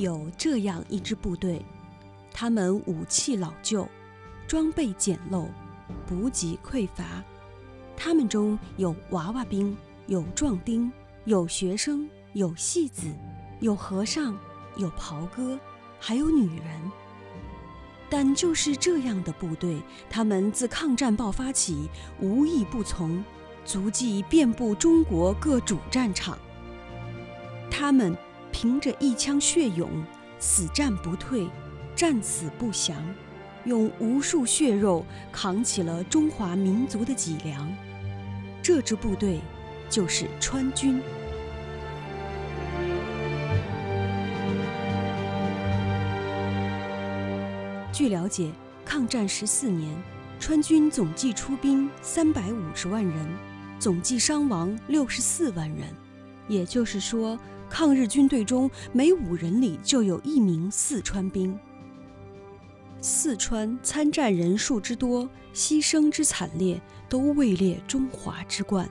有这样一支部队，他们武器老旧，装备简陋，补给匮乏。他们中有娃娃兵，有壮丁，有学生，有戏子，有和尚，有袍哥，还有女人。但就是这样的部队，他们自抗战爆发起，无一不从，足迹遍布中国各主战场。他们凭着一腔血勇，死战不退，战死不降，用无数血肉扛起了中华民族的脊梁。这支部队就是川军。据了解，抗战十四年，川军总计出兵三百五十万人，总计伤亡六十四万人。也就是说，抗日军队中每五人里就有一名四川兵。四川参战人数之多，牺牲之惨烈，都位列中华之冠。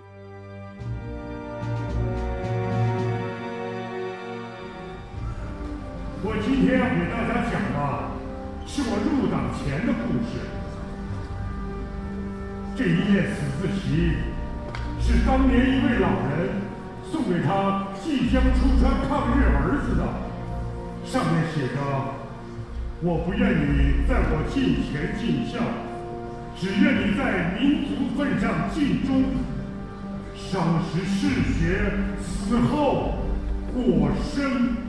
我今天要给大家讲的。是我入党前的故事。这一页死字旗是当年一位老人送给他即将出川抗日儿子的，上面写着：“我不愿你在我近前尽孝，只愿你在民族份上尽忠。伤时嗜血，死后过生。”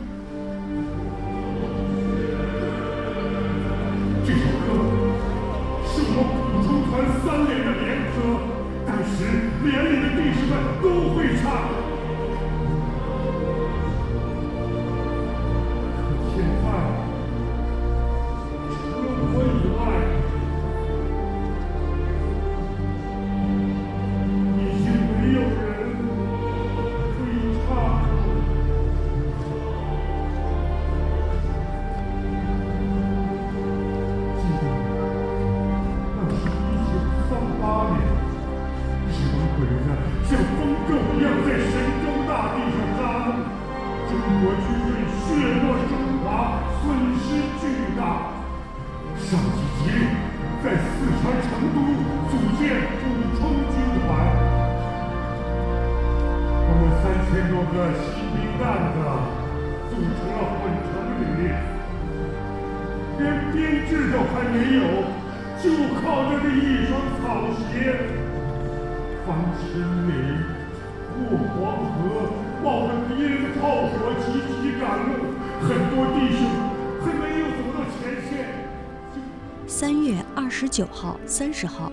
三月二十九号、三十号，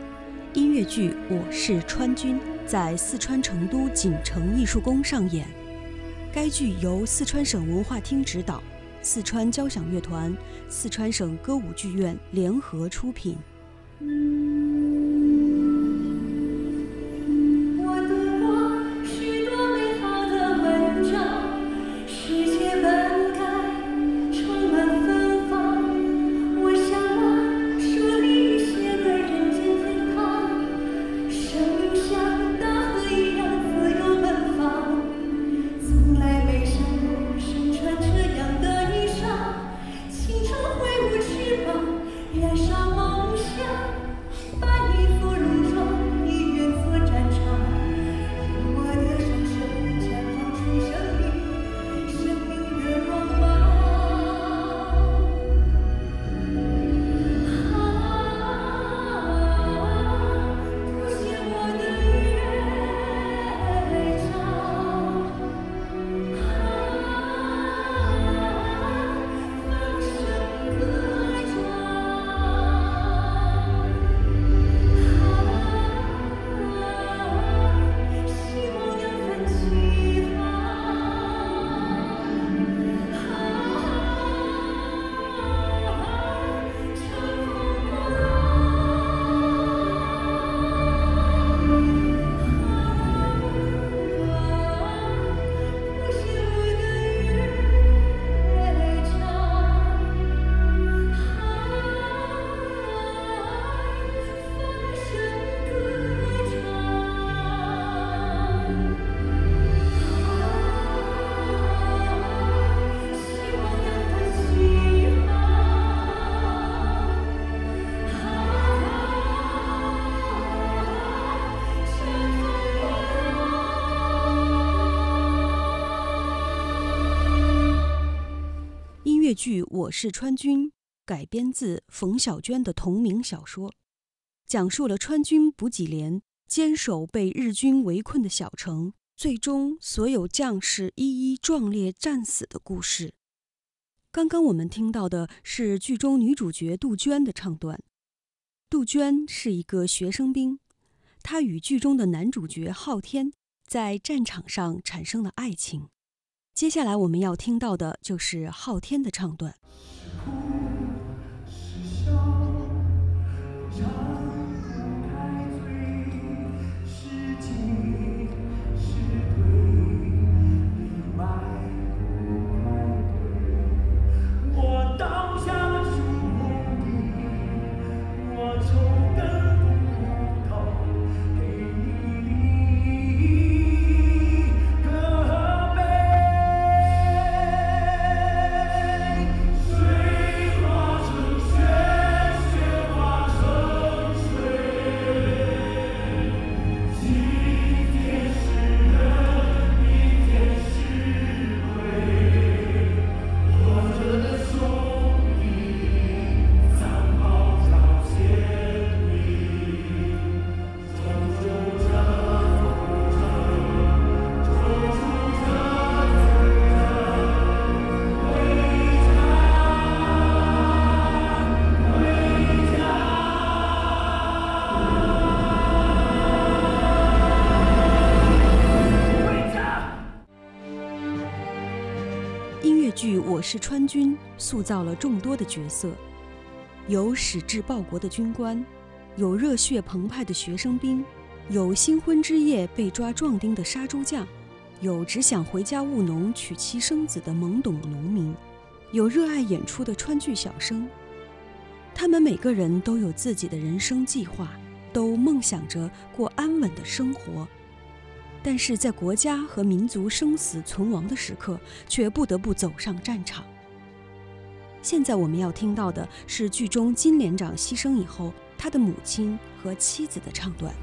音乐剧《我是川军》在四川成都锦城艺术宫上演。该剧由四川省文化厅指导，四川交响乐团、四川省歌舞剧院联合出品。剧《我是川军》改编自冯小娟的同名小说，讲述了川军补给连坚守被日军围困的小城，最终所有将士一一壮烈战死的故事。刚刚我们听到的是剧中女主角杜鹃的唱段。杜鹃是一个学生兵，她与剧中的男主角昊天在战场上产生了爱情。接下来我们要听到的就是昊天的唱段。是川军》塑造了众多的角色，有矢志报国的军官，有热血澎湃的学生兵，有新婚之夜被抓壮丁的杀猪匠，有只想回家务农娶妻生子的懵懂农民，有热爱演出的川剧小生。他们每个人都有自己的人生计划，都梦想着过安稳的生活。但是在国家和民族生死存亡的时刻，却不得不走上战场。现在我们要听到的是剧中金连长牺牲以后，他的母亲和妻子的唱段。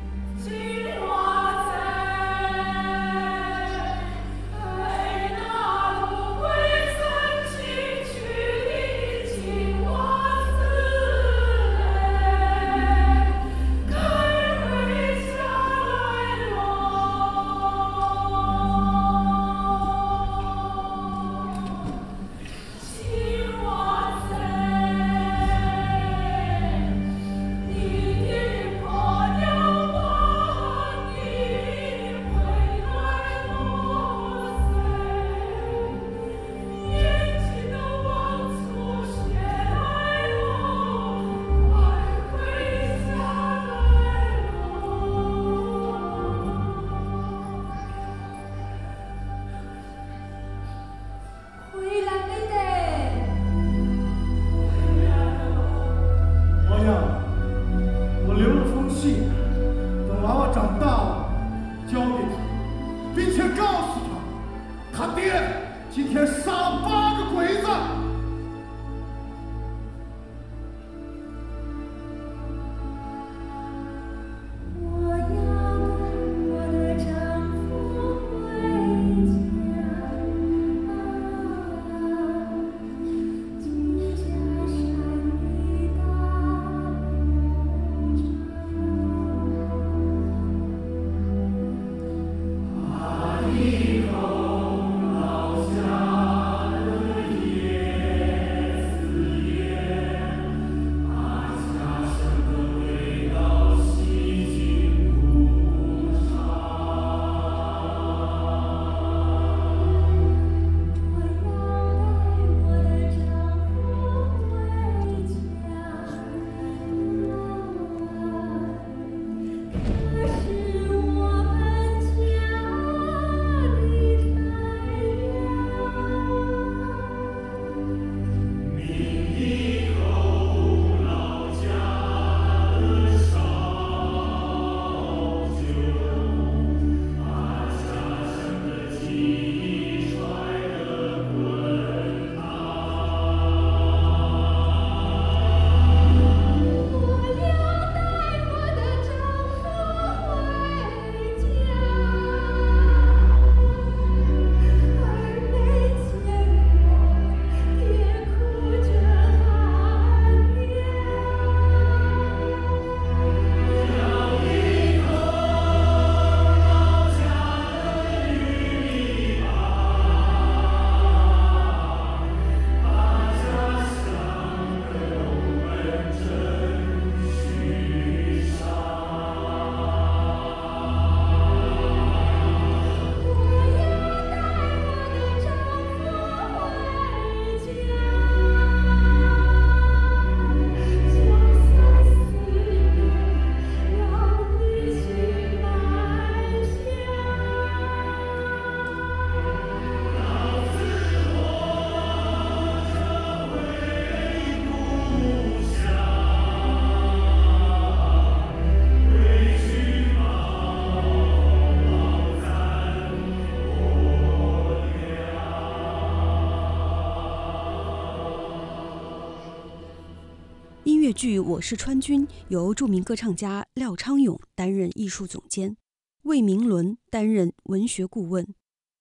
剧《我是川军》由著名歌唱家廖昌永担任艺术总监，魏明伦担任文学顾问，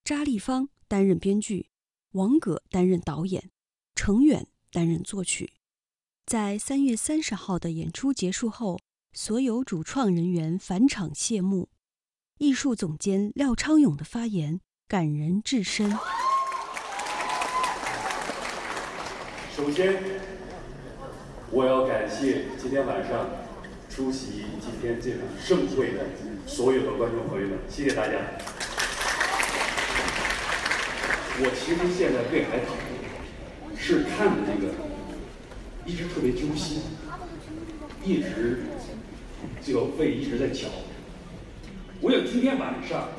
查立方担任编剧，王葛担任导演，程远担任作曲。在三月三十号的演出结束后，所有主创人员返场谢幕。艺术总监廖昌永的发言感人至深。首先。我要感谢今天晚上出席今天这场盛会的所有的观众朋友们，谢谢大家。我其实现在胃还疼，是看的这个一直特别揪心，一直这个胃一直在绞。我想今天晚上，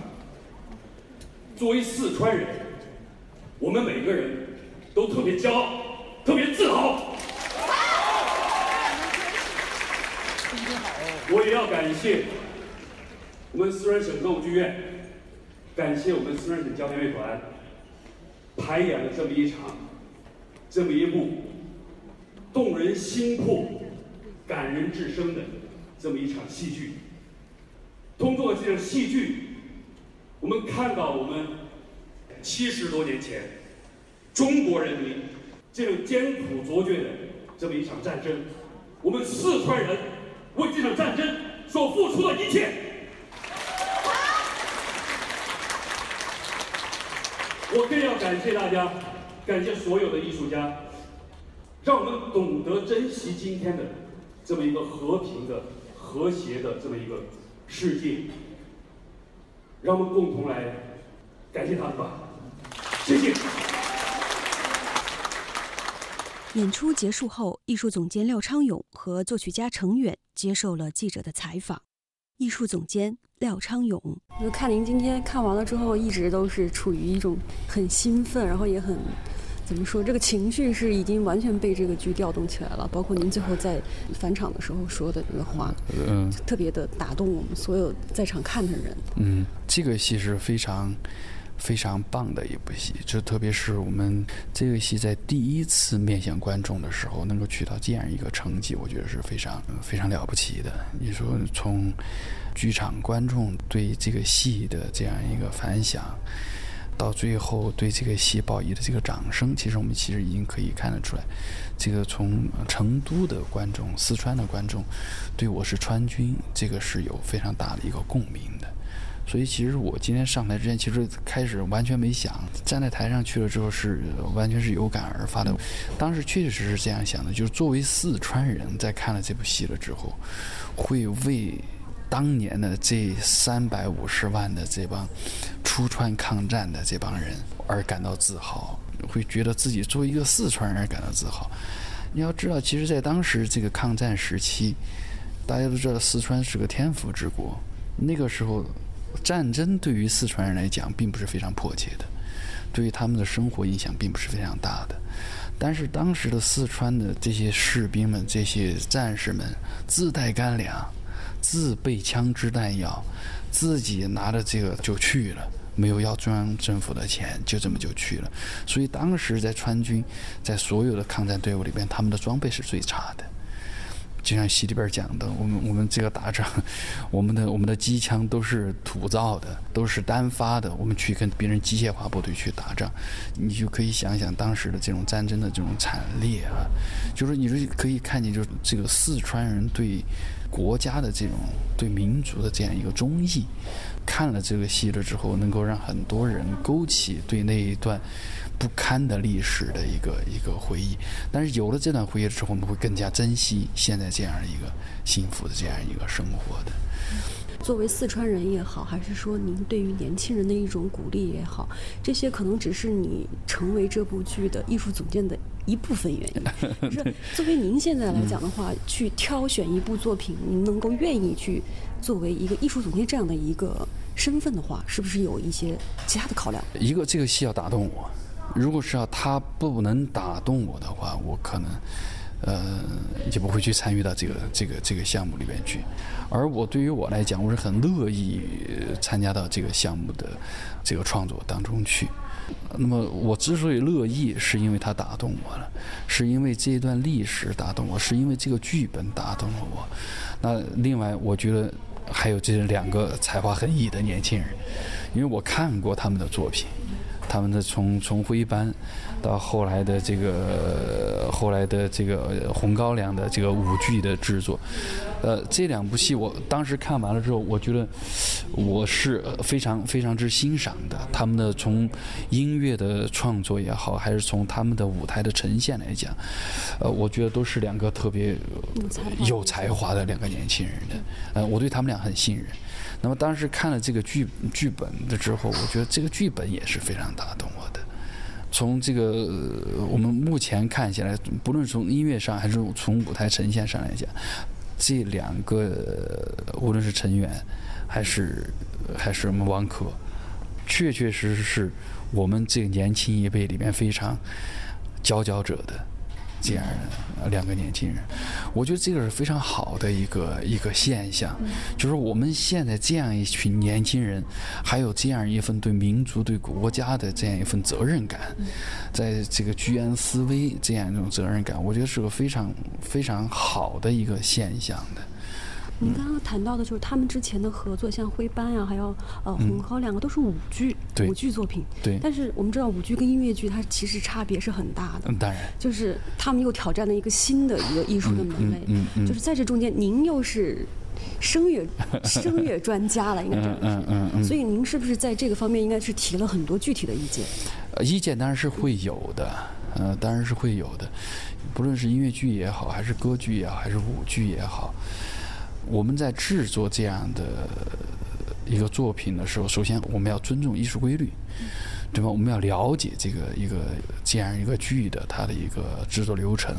作为四川人，我们每个人都特别骄傲，特别自豪。我也要感谢我们四川省歌舞剧院，感谢我们四川省交响乐团排演了这么一场、这么一部动人心魄、感人至深的这么一场戏剧。通过这场戏剧，我们看到我们七十多年前中国人民这种艰苦卓绝的这么一场战争，我们四川人。为这场战争所付出的一切，我更要感谢大家，感谢所有的艺术家，让我们懂得珍惜今天的这么一个和平的、和谐的这么一个世界，让我们共同来感谢他们吧，谢谢。演出结束后，艺术总监廖昌永和作曲家程远接受了记者的采访。艺术总监廖昌永，就看您今天看完了之后，一直都是处于一种很兴奋，然后也很怎么说，这个情绪是已经完全被这个剧调动起来了。包括您最后在返场的时候说的那个话，嗯，特别的打动我们所有在场看的人。嗯，这个戏是非常。非常棒的一部戏，就特别是我们这个戏在第一次面向观众的时候，能够取到这样一个成绩，我觉得是非常非常了不起的。你说从剧场观众对这个戏的这样一个反响，到最后对这个戏报以的这个掌声，其实我们其实已经可以看得出来，这个从成都的观众、四川的观众对我是川军，这个是有非常大的一个共鸣的。所以其实我今天上台之前，其实开始完全没想，站在台上去了之后是完全是有感而发的。当时确确实实是这样想的，就是作为四川人在看了这部戏了之后，会为当年的这三百五十万的这帮出川抗战的这帮人而感到自豪，会觉得自己作为一个四川人而感到自豪。你要知道，其实，在当时这个抗战时期，大家都知道四川是个天府之国，那个时候。战争对于四川人来讲并不是非常迫切的，对于他们的生活影响并不是非常大的。但是当时的四川的这些士兵们、这些战士们自带干粮、自备枪支弹药，自己拿着这个就去了，没有要中央政府的钱，就这么就去了。所以当时在川军，在所有的抗战队伍里边，他们的装备是最差的。就像戏里边讲的，我们我们这个打仗，我们的我们的机枪都是土造的，都是单发的。我们去跟别人机械化部队去打仗，你就可以想想当时的这种战争的这种惨烈啊！就是你说可以看见，就是这个四川人对国家的这种对民族的这样一个忠义。看了这个戏了之后，能够让很多人勾起对那一段。不堪的历史的一个一个回忆，但是有了这段回忆之后，我们会更加珍惜现在这样一个幸福的这样一个生活的。作为四川人也好，还是说您对于年轻人的一种鼓励也好，这些可能只是你成为这部剧的艺术总监的一部分原因。是作为您现在来讲的话，去挑选一部作品，您能够愿意去作为一个艺术总监这样的一个身份的话，是不是有一些其他的考量？一个这个戏要打动我。如果是要他不能打动我的话，我可能，呃，就不会去参与到这个这个这个项目里边去。而我对于我来讲，我是很乐意参加到这个项目的这个创作当中去。那么我之所以乐意，是因为他打动我了，是因为这一段历史打动我，是因为这个剧本打动了我。那另外，我觉得还有这两个才华横溢的年轻人，因为我看过他们的作品，他们的重重复一般。到后来的这个，后来的这个《红高粱》的这个舞剧的制作，呃，这两部戏我当时看完了之后，我觉得我是非常非常之欣赏的。他们的从音乐的创作也好，还是从他们的舞台的呈现来讲，呃，我觉得都是两个特别有才华的两个年轻人的。呃，我对他们俩很信任。那么当时看了这个剧剧本的之后，我觉得这个剧本也是非常打动我的。从这个我们目前看起来，不论从音乐上还是从舞台呈现上来讲，这两个无论是成员还是还是我们王可，确确实实是我们这个年轻一辈里面非常佼佼者的。这样的两个年轻人，我觉得这个是非常好的一个一个现象，就是我们现在这样一群年轻人，还有这样一份对民族、对国家的这样一份责任感，在这个居安思危这样一种责任感，我觉得是个非常非常好的一个现象的。您刚刚谈到的就是他们之前的合作，像灰斑呀，还有呃红高两个都是舞剧，舞剧作品。对。但是我们知道舞剧跟音乐剧它其实差别是很大的。嗯，当然。就是他们又挑战了一个新的一个艺术的门类。嗯嗯。就是在这中间，您又是声乐 声乐专家了，应该这么说。嗯嗯嗯。所以您是不是在这个方面应该是提了很多具体的意见？呃，意见当然是会有的，呃，当然是会有的。不论是音乐剧也好，还是歌剧也好，还是舞剧也好。我们在制作这样的一个作品的时候，首先我们要尊重艺术规律，对吧？我们要了解这个一个这样一个剧的它的一个制作流程。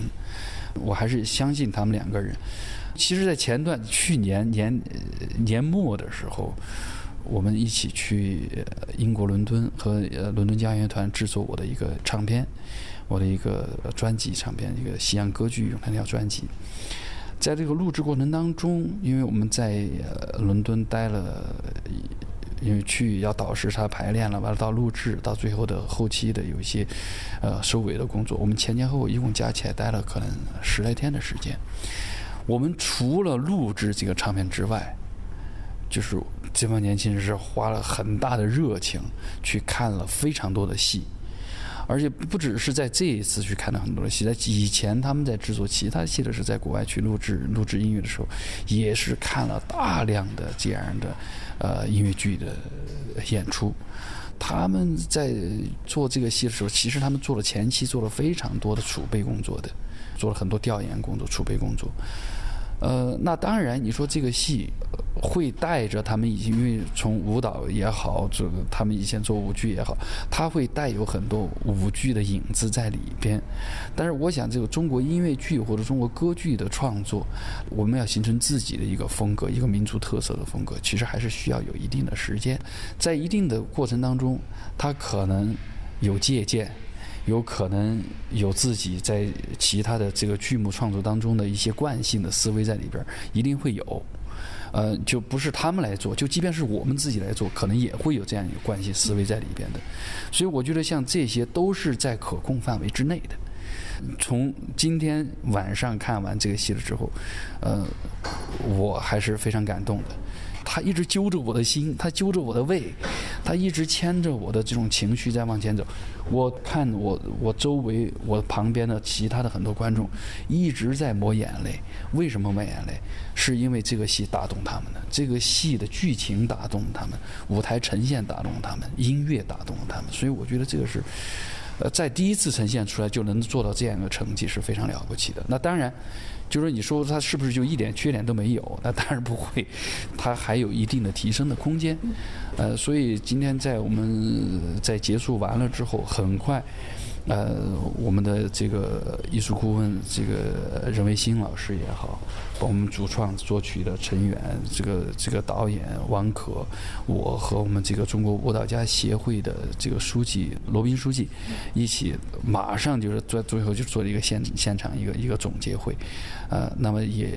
我还是相信他们两个人。其实，在前段去年年年末的时候，我们一起去英国伦敦和伦敦交响乐团制作我的一个唱片，我的一个专辑唱片，一个西洋歌剧咏叹调专辑。在这个录制过程当中，因为我们在伦敦待了，因为去要导时差排练了，完了到录制，到最后的后期的有一些呃收尾的工作，我们前前后后一共加起来待了可能十来天的时间。我们除了录制这个唱片之外，就是这帮年轻人是花了很大的热情去看了非常多的戏。而且不只是在这一次去看到很多的戏，在以前他们在制作其他戏的时候，在国外去录制录制音乐的时候，也是看了大量的这样的呃音乐剧的演出。他们在做这个戏的时候，其实他们做了前期做了非常多的储备工作的，做了很多调研工作、储备工作。呃，那当然，你说这个戏会带着他们以前，因为从舞蹈也好，这个他们以前做舞剧也好，他会带有很多舞剧的影子在里边。但是，我想这个中国音乐剧或者中国歌剧的创作，我们要形成自己的一个风格，一个民族特色的风格，其实还是需要有一定的时间，在一定的过程当中，他可能有借鉴。有可能有自己在其他的这个剧目创作当中的一些惯性的思维在里边，一定会有。呃，就不是他们来做，就即便是我们自己来做，可能也会有这样一个惯性思维在里边的。所以我觉得像这些都是在可控范围之内的。从今天晚上看完这个戏了之后，呃，我还是非常感动的。他一直揪着我的心，他揪着我的胃，他一直牵着我的这种情绪在往前走。我看我我周围我旁边的其他的很多观众一直在抹眼泪。为什么抹眼泪？是因为这个戏打动他们的，这个戏的剧情打动他们，舞台呈现打动他们，音乐打动了他们。所以我觉得这个是，呃，在第一次呈现出来就能做到这样一个成绩是非常了不起的。那当然。就是你说他是不是就一点缺点都没有？那当然不会，他还有一定的提升的空间。呃，所以今天在我们在结束完了之后，很快。呃，我们的这个艺术顾问，这个任维新老师也好，我们主创作曲的陈远，这个这个导演王可，我和我们这个中国舞蹈家协会的这个书记罗斌书记，一起马上就是在最后就做了一个现现场一个一个总结会，呃，那么也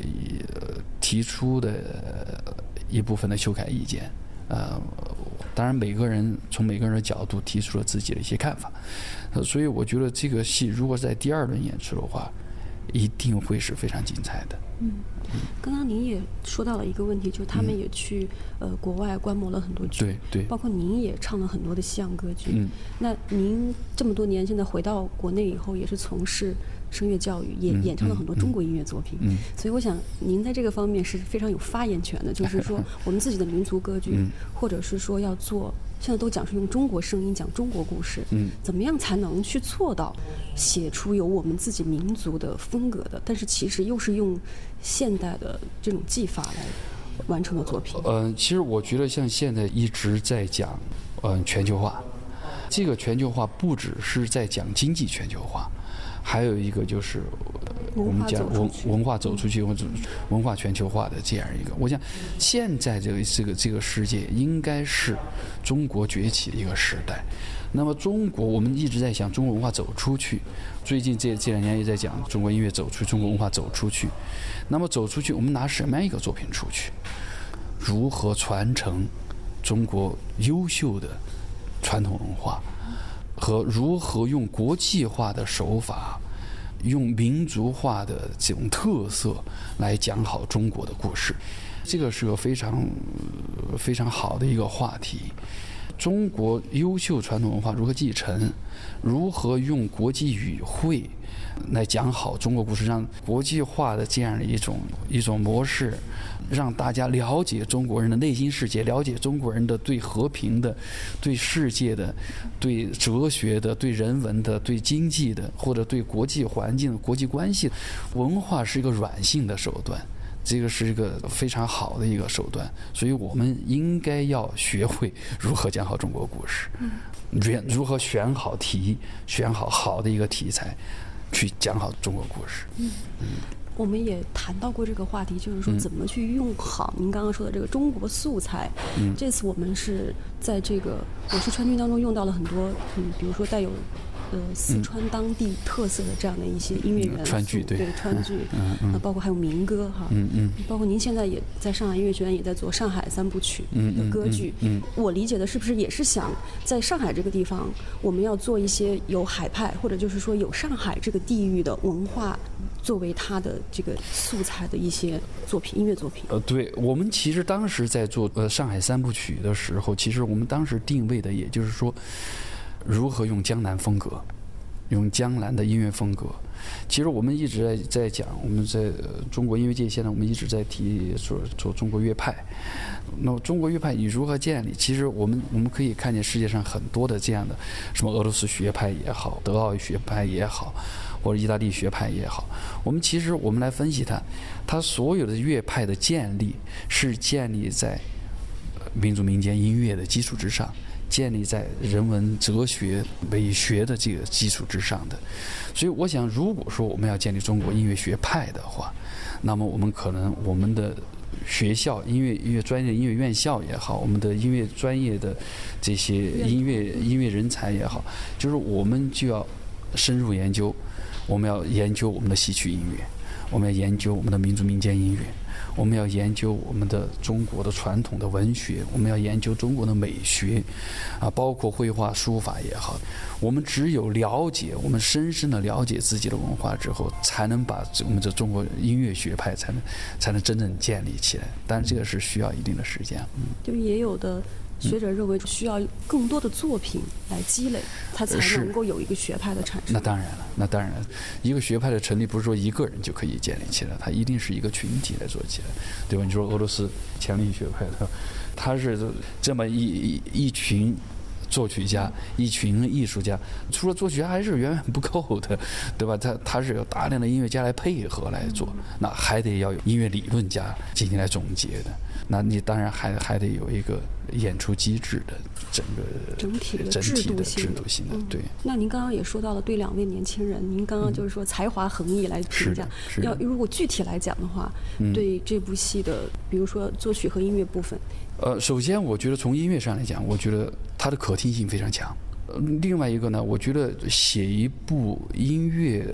提出的一部分的修改意见。呃，当然每个人从每个人的角度提出了自己的一些看法，呃，所以我觉得这个戏如果在第二轮演出的话，一定会是非常精彩的。嗯，刚刚您也说到了一个问题，就是他们也去呃国外观摩了很多剧，对对包括您也唱了很多的西洋歌剧。嗯，那您这么多年现在回到国内以后，也是从事声乐教育，也演唱了很多中国音乐作品。嗯所以我想您在这个方面是非常有发言权的，就是说 我们自己的民族歌剧，嗯或者是说要做。现在都讲是用中国声音讲中国故事，嗯。怎么样才能去做到写出有我们自己民族的风格的，但是其实又是用现代的这种技法来完成的作品？呃，其实我觉得像现在一直在讲，嗯、全球化，这个全球化不只是在讲经济全球化，还有一个就是呃我们讲文文化走出去或者文化全球化的这样一个。我想现在这个这个这个世界应该是中国崛起的一个时代。那么中国，我们一直在想中国文化走出去，最近这这两年也在讲中国音乐走出中国文化走出去。那么走出去，我们拿什么样一个作品出去？如何传承中国优秀的传统文化，和如何用国际化的手法，用民族化的这种特色来讲好中国的故事，这个是个非常非常好的一个话题。中国优秀传统文化如何继承？如何用国际语汇来讲好中国故事，让国际化的这样的一种一种模式，让大家了解中国人的内心世界，了解中国人的对和平的、对世界的、对哲学的、对人文的、对经济的，或者对国际环境、国际关系，文化是一个软性的手段。这个是一个非常好的一个手段，所以我们应该要学会如何讲好中国故事，如如何选好题，选好好的一个题材，去讲好中国故事。嗯我们也谈到过这个话题，就是说嗯怎么去用好您刚刚说的这个中国素材。嗯这次我们是在这个《我是川军》当中用到了很多，嗯，比如说带有呃四川当地特色的这样的一些音乐元素，嗯川剧对对川剧，嗯嗯。那包括还有民歌哈，嗯嗯。包括您现在也在上海音乐学院也在做上海三部曲的歌剧，嗯嗯。我理解的是不是也是想在上海这个地方，我们要做一些有海派或者就是说有上海这个地域的文化作为它的这个素材的一些作品，音乐作品。呃，对我们其实当时在做呃上海三部曲的时候，其实我们当时定位的也就是说，如何用江南风格，用江南的音乐风格。其实我们一直在在讲，我们在、中国音乐界现在我们一直在提说做中国乐派。那么中国乐派你如何建立？其实我们我们可以看见世界上很多的这样的，什么俄罗斯学派也好，德奥学派也好，或者意大利学派也好，我们其实我们来分析它，它所有的乐派的建立是建立在民族民间音乐的基础之上，建立在人文哲学美学的这个基础之上的。所以，我想，如果说我们要建立中国音乐学派的话，那么我们可能我们的学校音乐音乐专业音乐院校也好，我们的音乐专业的这些音乐音乐人才也好，就是我们就要深入研究，我们要研究我们的戏曲音乐，我们要研究我们的民族民间音乐，我们要研究我们的中国的传统的文学，我们要研究中国的美学，啊，包括绘画、书法也好。我们只有了解，我们深深的了解自己的文化之后，才能把我们的中国音乐学派才能才能真正建立起来。但是这个是需要一定的时间。嗯，就也有的学者认为需要更多的作品来积累，他才能够有一个学派的产生。那当然了，那当然了，一个学派的成立不是说一个人就可以建立起来，它一定是一个群体来做起来，对吧？你说俄罗斯强力学派，它它是这么一一一群。作曲家，一群艺术家，除了作曲家还是远远不够的，对吧？他他是有大量的音乐家来配合来做，那还得要有音乐理论家进行来总结的。那你当然还还得有一个演出机制的整个整体的整体的制度性的制度性的，嗯对。那您刚刚也说到了对两位年轻人，您刚刚就是说才华横溢来评价要如果具体来讲的话，嗯对这部戏的，比如说作曲和音乐部分，呃，首先我觉得从音乐上来讲，我觉得它的可听性非常强。呃另外一个呢，我觉得写一部音乐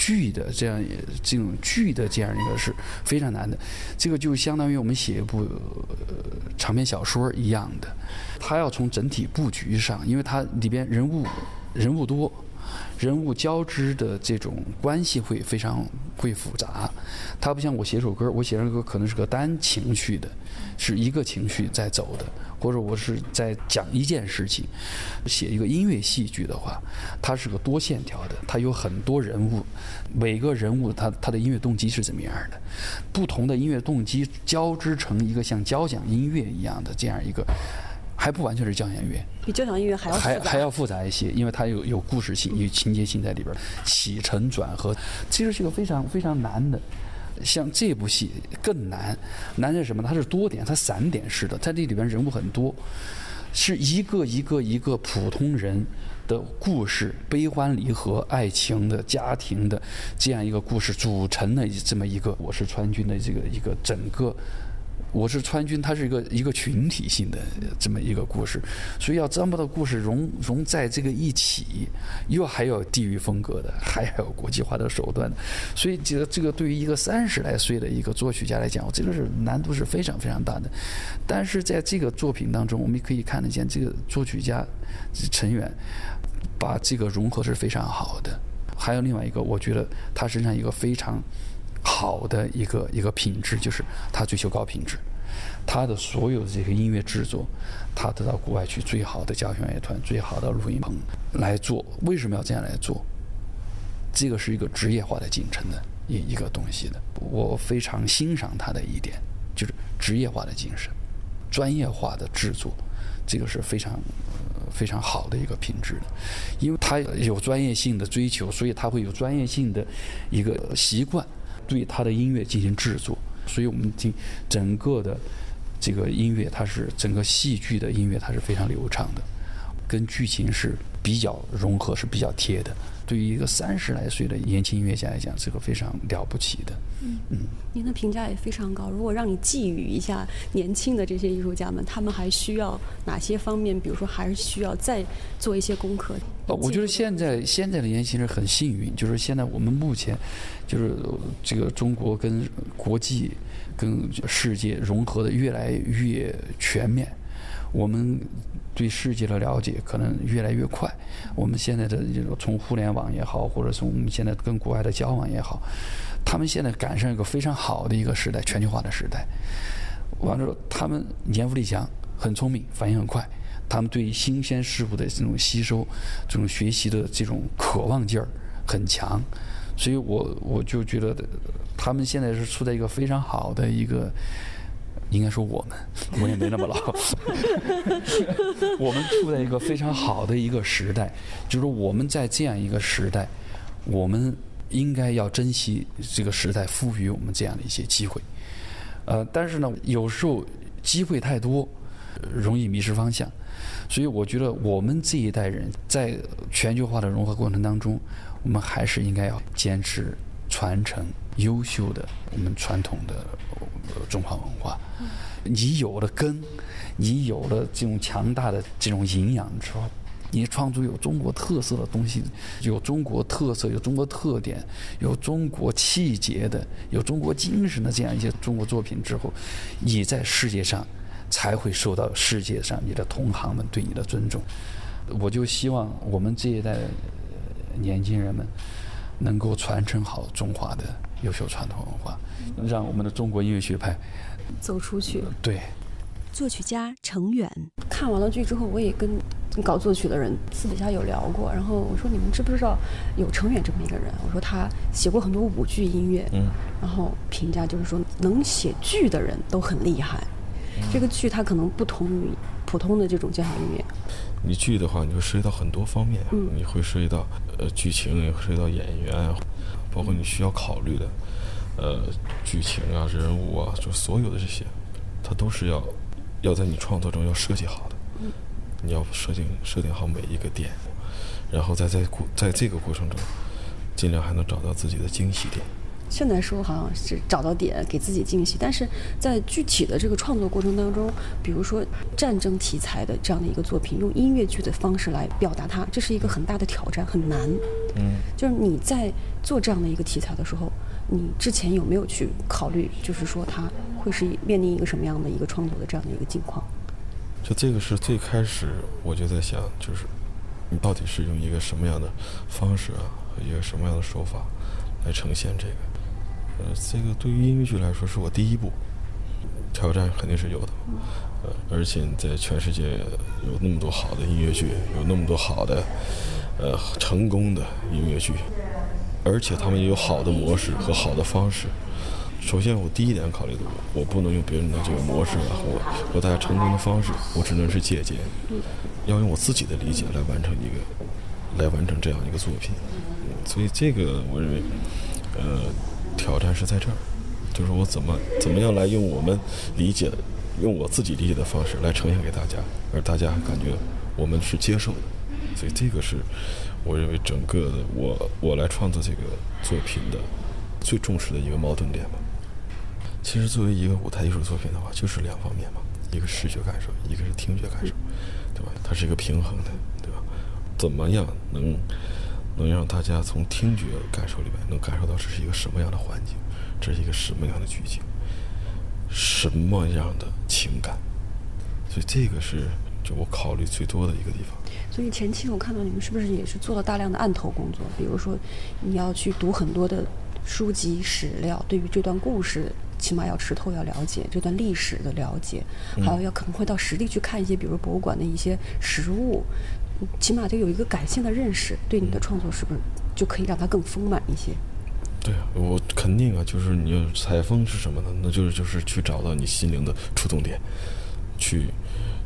剧的这样这种剧的这样一个是非常难的，这个就相当于我们写一部长篇小说一样的，它要从整体布局上，因为它里边人物人物多。人物交织的这种关系会非常会复杂，它不像我写首歌，我写首歌可能是个单情绪的，是一个情绪在走的，或者我是在讲一件事情。写一个音乐戏剧的话，它是个多线条的，它有很多人物，每个人物他他的音乐动机是怎么样的，不同的音乐动机交织成一个像交响音乐一样的这样一个。还不完全是交响乐，比交响音乐还要还还要复杂一些，因为它有有故事性、有情节性在里边，起承转合，其实是个非常非常难的。像这部戏更难，难在什么？它是多点，它散点式的，在这里边人物很多，是一个一个一个普通人的故事，悲欢离合、爱情的、家庭的这样一个故事组成的这么一个，我是川军的这个一个整个。我是川军，它是一个一个群体性的这么一个故事，所以要这么多故事融融在这个一起，又还有地域风格的，还有国际化的手段的，所以这个这个对于一个三十来岁的一个作曲家来讲，这个是难度是非常非常大的。但是在这个作品当中，我们可以看得见这个作曲家成员把这个融合是非常好的。还有另外一个，我觉得他身上一个非常。好的一个一个品质就是他追求高品质，他的所有的这个音乐制作，他得到国外去最好的交响乐团、最好的录音棚来做。为什么要这样来做？这个是一个职业化的进程的一一个东西的。我非常欣赏他的一点，就是职业化的精神、专业化的制作，这个是非常非常好的一个品质的。因为他有专业性的追求，所以他会有专业性的一个习惯。对他的音乐进行制作，所以我们听整个的这个音乐，它是整个戏剧的音乐，它是非常流畅的，跟剧情是比较融合，是比较贴的。对于一个三十来岁的年轻音乐家来讲，是个非常了不起的。嗯嗯，您的评价也非常高。如果让你寄语一下年轻的这些艺术家们，他们还需要哪些方面？比如说，还是需要再做一些功课。呃，我觉得现在现在的年轻人很幸运，就是现在我们目前就是这个中国跟国际跟世界融合的越来越全面。我们对世界的了解可能越来越快。我们现在的这种从互联网也好，或者从我们现在跟国外的交往也好，他们现在赶上一个非常好的一个时代，全球化的时代。完了之后，他们年富力强，很聪明，反应很快。他们对新鲜事物的这种吸收、这种学习的这种渴望劲儿很强。所以我我就觉得，他们现在是处在一个非常好的一个。应该说我们，我也没那么老。我们处在一个非常好的一个时代，就是我们在这样一个时代，我们应该要珍惜这个时代赋予我们这样的一些机会。呃，但是呢，有时候机会太多，容易迷失方向。所以我觉得我们这一代人在全球化的融合过程当中，我们还是应该要坚持传承优秀的我们传统的。中华文化，你有了根，你有了这种强大的这种营养之后，你创作有中国特色的东西，有中国特色、有中国特点、有中国气节的、有中国精神的这样一些中国作品之后，你在世界上才会受到世界上你的同行们对你的尊重。我就希望我们这一代年轻人们能够传承好中华的优秀传统文化。让我们的中国音乐学派走出去。对，作曲家程远看完了剧之后，我也跟搞作曲的人私底下有聊过。然后我说：“你们知不知道有程远这么一个人？”我说：“他写过很多舞剧音乐。”嗯。然后评价就是说，能写剧的人都很厉害。这个剧它可能不同于普通的这种交响音乐。你剧的话，你会涉及到很多方面。嗯。你会涉及到呃剧情，也会涉及到演员，包括你需要考虑的。呃，剧情啊，人物啊，就所有的这些，它都是要要在你创作中要设计好的。你要设定设定好每一个点，然后再在过在这个过程中，尽量还能找到自己的惊喜点。现在说好像是找到点给自己惊喜，但是在具体的这个创作过程当中，比如说战争题材的这样的一个作品，用音乐剧的方式来表达它，这是一个很大的挑战，很难。嗯，就是你在做这样的一个题材的时候，你之前有没有去考虑，就是说它会是面临一个什么样的一个创作的这样的一个境况？就这个是最开始我就在想，就是你到底是用一个什么样的方式啊，和一个什么样的手法来呈现这个。呃，这个对于音乐剧来说是我第一步，挑战肯定是有的。呃，而且在全世界有那么多好的音乐剧，有那么多好的呃成功的音乐剧，而且他们也有好的模式和好的方式。首先，我第一点考虑的，我不能用别人的这个模式啊，或或大家成功的方式，我只能是借鉴，要用我自己的理解来完成一个，来完成这样一个作品。所以这个我认为，呃，挑战是在这儿，就是我怎么怎么样来用我们理解，用我自己理解的方式来呈现给大家，而大家感觉我们是接受的。所以这个是我认为整个的我我来创作这个作品的最重视的一个矛盾点吧。其实作为一个舞台艺术作品的话，就是两方面嘛，一个视觉感受，一个是听觉感受，对吧？它是一个平衡的，对吧？怎么样能能让大家从听觉感受里面能感受到这是一个什么样的环境，这是一个什么样的剧情，什么样的情感？所以这个是就我考虑最多的一个地方。所以前期我看到你们是不是也是做了大量的案头工作？比如说，你要去读很多的书籍史料，对于这段故事。起码要吃透，要了解这段历史的了解，还有要可能会到实地去看一些，比如博物馆的一些实物，起码得有一个感性的认识，对你的创作是不是就可以让它更丰满一些？对啊，我肯定啊，就是你要采风是什么呢？那就是就是去找到你心灵的触动点，去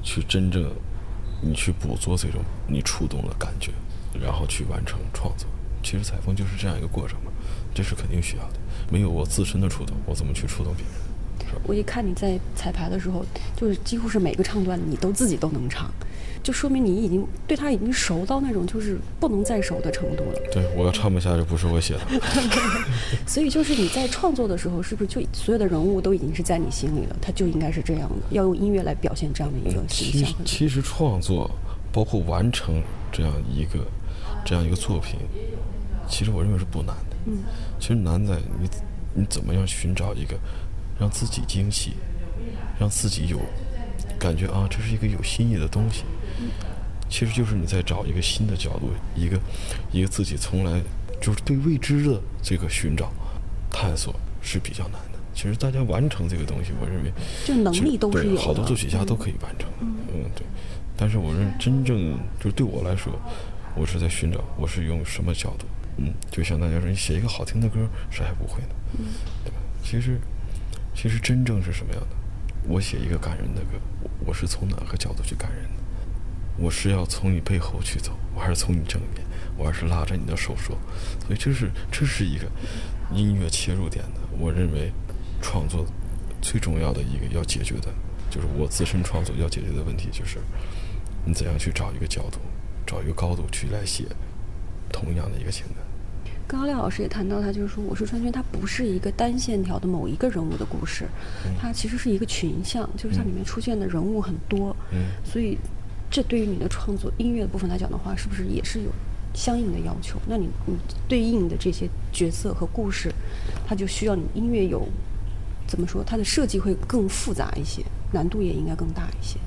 去真正你去捕捉这种你触动的感觉，然后去完成创作。其实采风就是这样一个过程嘛，这是肯定需要的。没有我自身的触动，我怎么去触动别人？我一看你在彩排的时候，就是几乎是每个唱段你都自己都能唱，就说明你已经对他已经熟到那种就是不能再熟的程度了。对，我要唱不下去不是我写的。所以就是你在创作的时候，是不是就所有的人物都已经是在你心里了？他就应该是这样的，要用音乐来表现这样的一个形象。其实，其实创作包括完成这样一个这样一个作品，其实我认为是不难的。嗯，其实难在你，你怎么样寻找一个让自己惊喜，让自己有感觉啊，这是一个有新意的东西。其实就是你在找一个新的角度，一个一个自己从来就是对未知的这个寻找、探索是比较难的。其实大家完成这个东西，我认为就能力都是有好多作曲家都可以完成。嗯，对。但是我认为真正就对我来说，我是在寻找，我是用什么角度。嗯，就像大家说，你写一个好听的歌，谁还不会呢？嗯，对吧？其实，其实真正是什么样的？我写一个感人的歌，我是从哪个角度去感人？我是要从你背后去走，我还是从你正面？我还是拉着你的手说？所以这是这是一个音乐切入点的。我认为创作最重要的一个要解决的，就是我自身创作要解决的问题，就是你怎样去找一个角度，找一个高度去来写。同样的一个情感。刚刚廖老师也谈到，他就是说，《我是川军》它不是一个单线条的某一个人物的故事，它其实是一个群像，就是它里面出现的人物很多。嗯。所以，这对于你的创作音乐的部分来讲的话，是不是也是有相应的要求？那你你对应的这些角色和故事，它就需要你音乐有怎么说？它的设计会更复杂一些，难度也应该更大一些。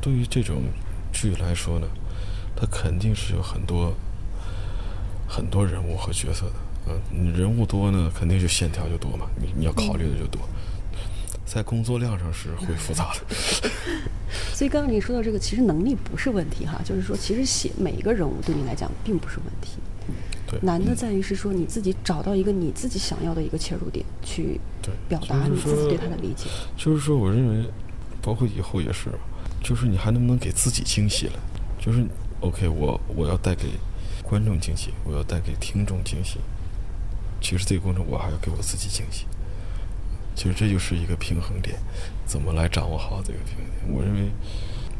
对于这种剧来说呢，它肯定是有很多。很多人物和角色的，嗯，你人物多呢，肯定就线条就多嘛，你你要考虑的就多，在工作量上是会复杂的。所以刚刚你说到这个，其实能力不是问题哈，就是说其实写每一个人物对你来讲并不是问题，对，难的在于是说你自己找到一个你自己想要的一个切入点去表达你自己对他的理解。就是说，我认为，包括以后也是，就是你还能不能给自己惊喜了？就是 OK，我我要带给。观众惊喜，我要带给听众惊喜。其实这个过程，我还要给我自己惊喜。其实这就是一个平衡点，怎么来掌握好这个平衡点？我认为，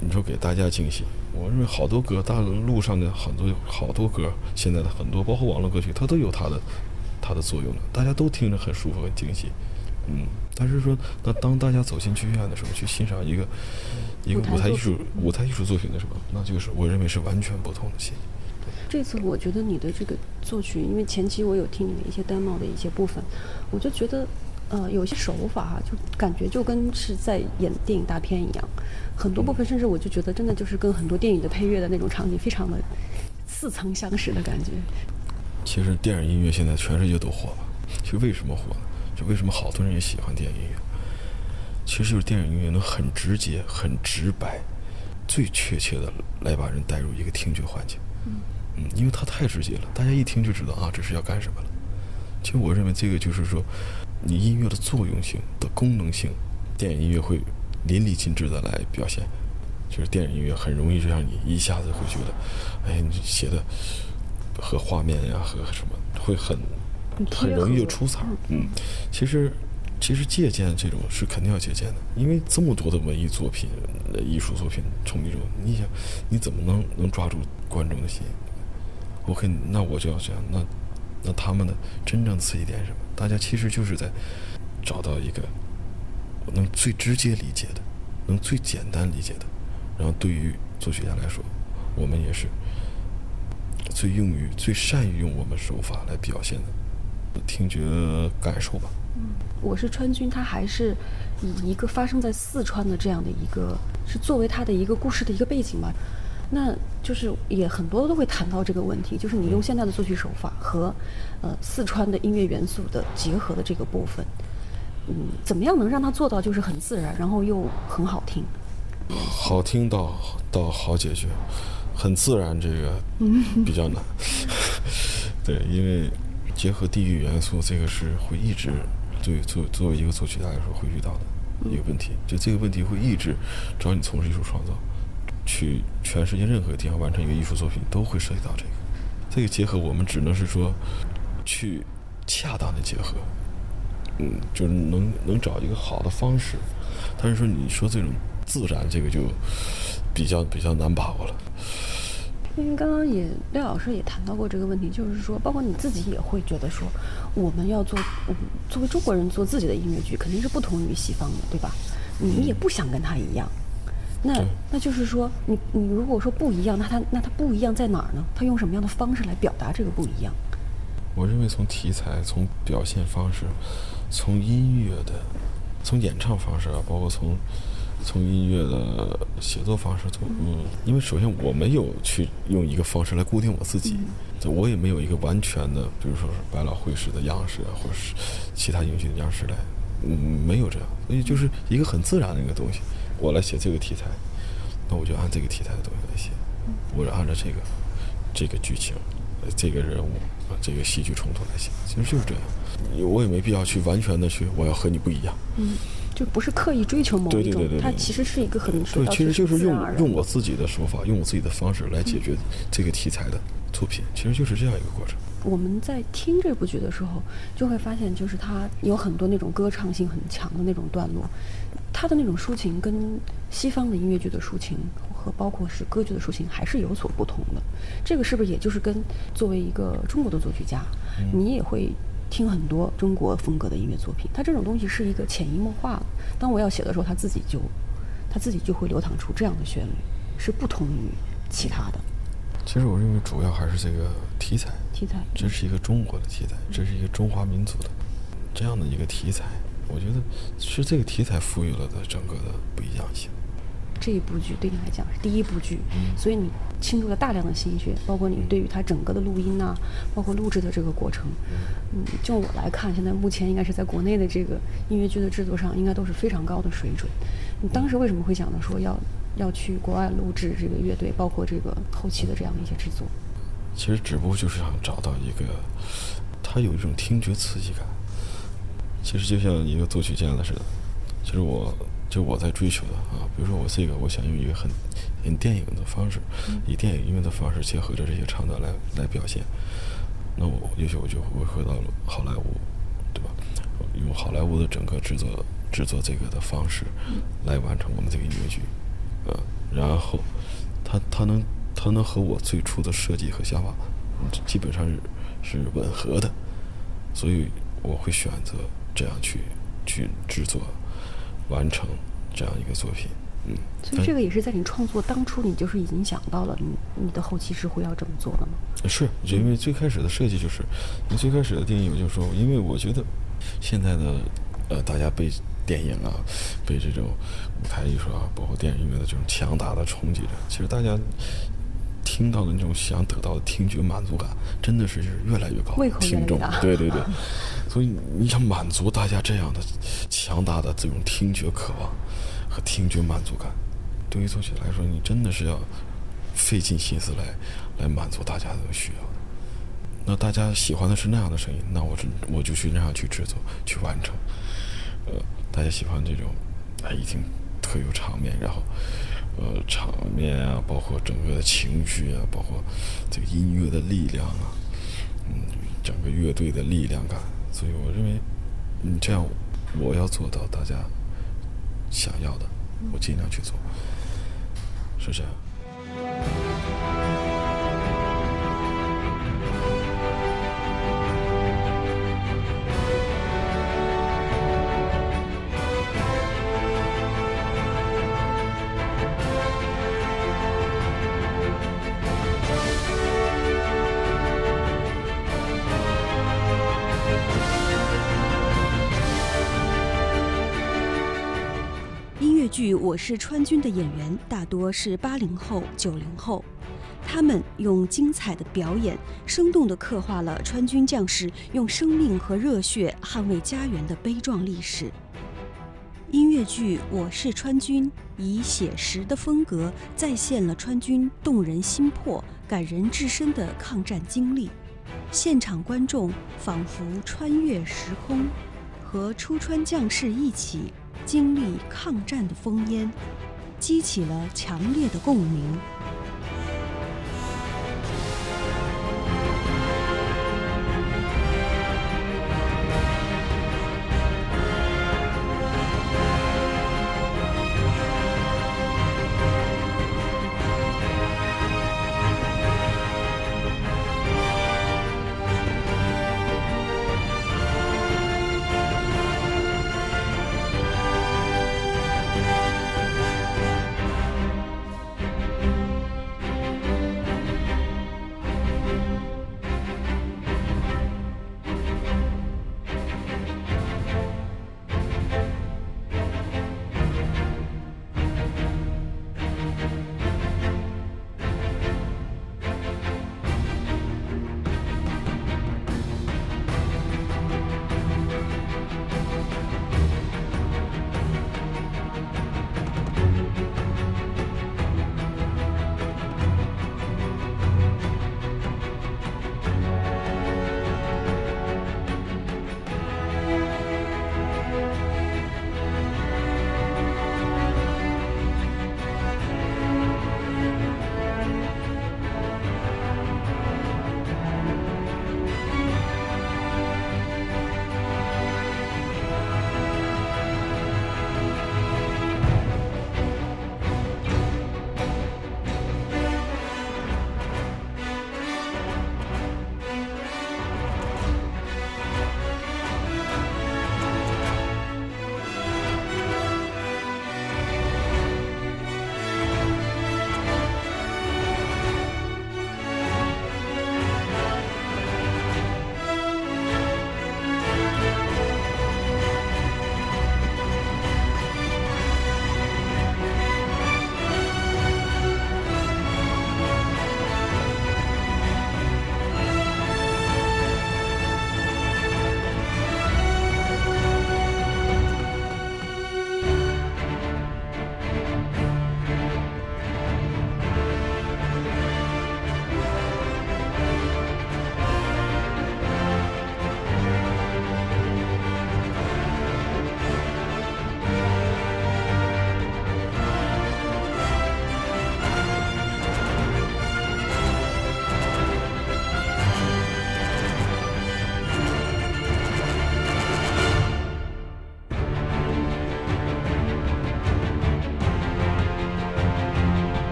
你说给大家惊喜，我认为好多歌，大路上的很多好多歌，现在的很多，包括网络歌曲，它都有它的它的作用了，大家都听着很舒服、很惊喜。嗯，但是说，那当大家走进剧院的时候，去欣赏一个一个舞台艺术舞台艺术作品的时候，那就是我认为是完全不同的心情。这次我觉得你的这个作曲，因为前期我有听你的一些 demo 的一些部分，我就觉得，呃，有些手法哈，就感觉就跟是在演电影大片一样，很多部分甚至我就觉得真的就是跟很多电影的配乐的那种场景非常的似曾相识的感觉。其实电影音乐现在全世界都火了，其实为什么火呢？就为什么好多人也喜欢电影音乐？其实就是电影音乐能很直接、很直白、最确切的来把人带入一个听觉环境。嗯。因为它太直接了，大家一听就知道啊，这是要干什么了。其实我认为这个就是说，你音乐的作用性的功能性，电影音乐会淋漓尽致的来表现。就是电影音乐很容易就让你一下子会觉得，哎，你写的和画面呀和什么会很很容易就出彩。嗯，其实其实借鉴这种是肯定要借鉴的，因为这么多的文艺作品、艺术作品冲击中，你想你怎么能能抓住观众的心？OK，那我就要这样。那那他们的真正刺激点是什么？大家其实就是在找到一个能最直接理解的，能最简单理解的。然后对于作曲家来说，我们也是最用于、最善于用我们手法来表现的听觉感受吧。嗯，我是川军，他还是以一个发生在四川的这样的一个，是作为他的一个故事的一个背景吧。那就是也很多都会谈到这个问题，就是你用现在的作曲手法和，呃，四川的音乐元素的结合的这个部分，嗯，怎么样能让它做到就是很自然，然后又很好听？好听到到好解决，很自然这个 比较难。对，因为结合地域元素，这个是会一直对作作为一个作曲家来说会遇到的一个问题，就这个问题会一直只要你从事艺术创造。去全世界任何地方完成一个艺术作品，都会涉及到这个。这个结合，我们只能是说，去恰当的结合，嗯，就是能能找一个好的方式。但是说，你说这种自然，这个就比较比较难把握了。因为刚刚也廖老师也谈到过这个问题，就是说，包括你自己也会觉得说，我们要做，作为中国人做自己的音乐剧，肯定是不同于西方的，对吧？你也不想跟他一样。那那就是说，你你如果说不一样，那它那它不一样在哪儿呢？它用什么样的方式来表达这个不一样？我认为从题材、从表现方式、从音乐的、从演唱方式啊，包括从从音乐的写作方式，从嗯，因为首先我没有去用一个方式来固定我自己，我也没有一个完全的，比如说是百老汇式的样式啊，或者是其他影剧的样式来，嗯，没有这样，所以就是一个很自然的一个东西。我来写这个题材，那我就按这个题材的东西来写，我就按照这个这个剧情、这个人物、这个戏剧冲突来写。其实就是这样，我也没必要去完全的去，我要和你不一样。嗯，就不是刻意追求某一种，它其实是一个很对，其实就是用用我自己的手法，用我自己的方式来解决这个题材的作品，其实就是这样一个过程。我们在听这部剧的时候，就会发现，就是它有很多那种歌唱性很强的那种段落。他的那种抒情跟西方的音乐剧的抒情和包括是歌剧的抒情还是有所不同的。这个是不是也就是跟作为一个中国的作曲家，你也会听很多中国风格的音乐作品？他这种东西是一个潜移默化的。当我要写的时候，他自己就他自己就会流淌出这样的旋律，是不同于其他的。其实我认为主要还是这个题材，题材，这是一个中国的题材，这是一个中华民族的这样的一个题材。我觉得是这个题材赋予了的整个的不一样性。这一部剧对你来讲是第一部剧，所以你倾注了大量的心血，包括你对于它整个的录音呐，包括录制的这个过程。嗯，就我来看，现在目前应该是在国内的这个音乐剧的制作上，应该都是非常高的水准。你当时为什么会想到说要要去国外录制这个乐队，包括这个后期的这样的一些制作？其实只不过就是想找到一个，它有一种听觉刺激感。其实就像一个作曲家的似的，其实我就我在追求的啊，比如说我这个，我想用一个很很电影的方式，以电影音乐的方式结合着这些唱段来来表现，那我也许我就会回到好莱坞，对吧？用好莱坞的整个制作制作这个的方式来完成我们这个音乐剧，啊，然后它它能它能和我最初的设计和想法基本上是是吻合的。所以我会选择这样去去制作完成这样一个作品。嗯，所以这个也是在你创作当初，你就是已经想到了，你你的后期是会要这么做的吗？是，因为最开始的设计就是，你最开始的定义我就是说，因为我觉得现在的呃，大家被电影啊，被这种舞台艺术啊，包括电影音乐的这种强大的冲击着，其实大家听到的那种想得到的听觉满足感，真的是越来越高。听众，对对对，所以你想满足大家这样的强大的这种听觉渴望。和听觉满足感，对于作曲来说，你真的是要费尽心思来来满足大家的需要的。那大家喜欢的是那样的声音，那我我就去那样去制作去完成。呃，大家喜欢这种哎，已经特有场面，然后呃场面啊，包括整个的情绪啊，包括这个音乐的力量啊，嗯，整个乐队的力量感。所以我认为，你，这样我要做到大家。想要的，我尽量去做，是这样。是川军》的演员大多是八零后、九零后，他们用精彩的表演，生动地刻画了川军将士用生命和热血捍卫家园的悲壮历史。音乐剧《我是川军》以写实的风格再现了川军动人心魄、感人至深的抗战经历，现场观众仿佛穿越时空，和出川将士一起。经历抗战的烽烟，激起了强烈的共鸣。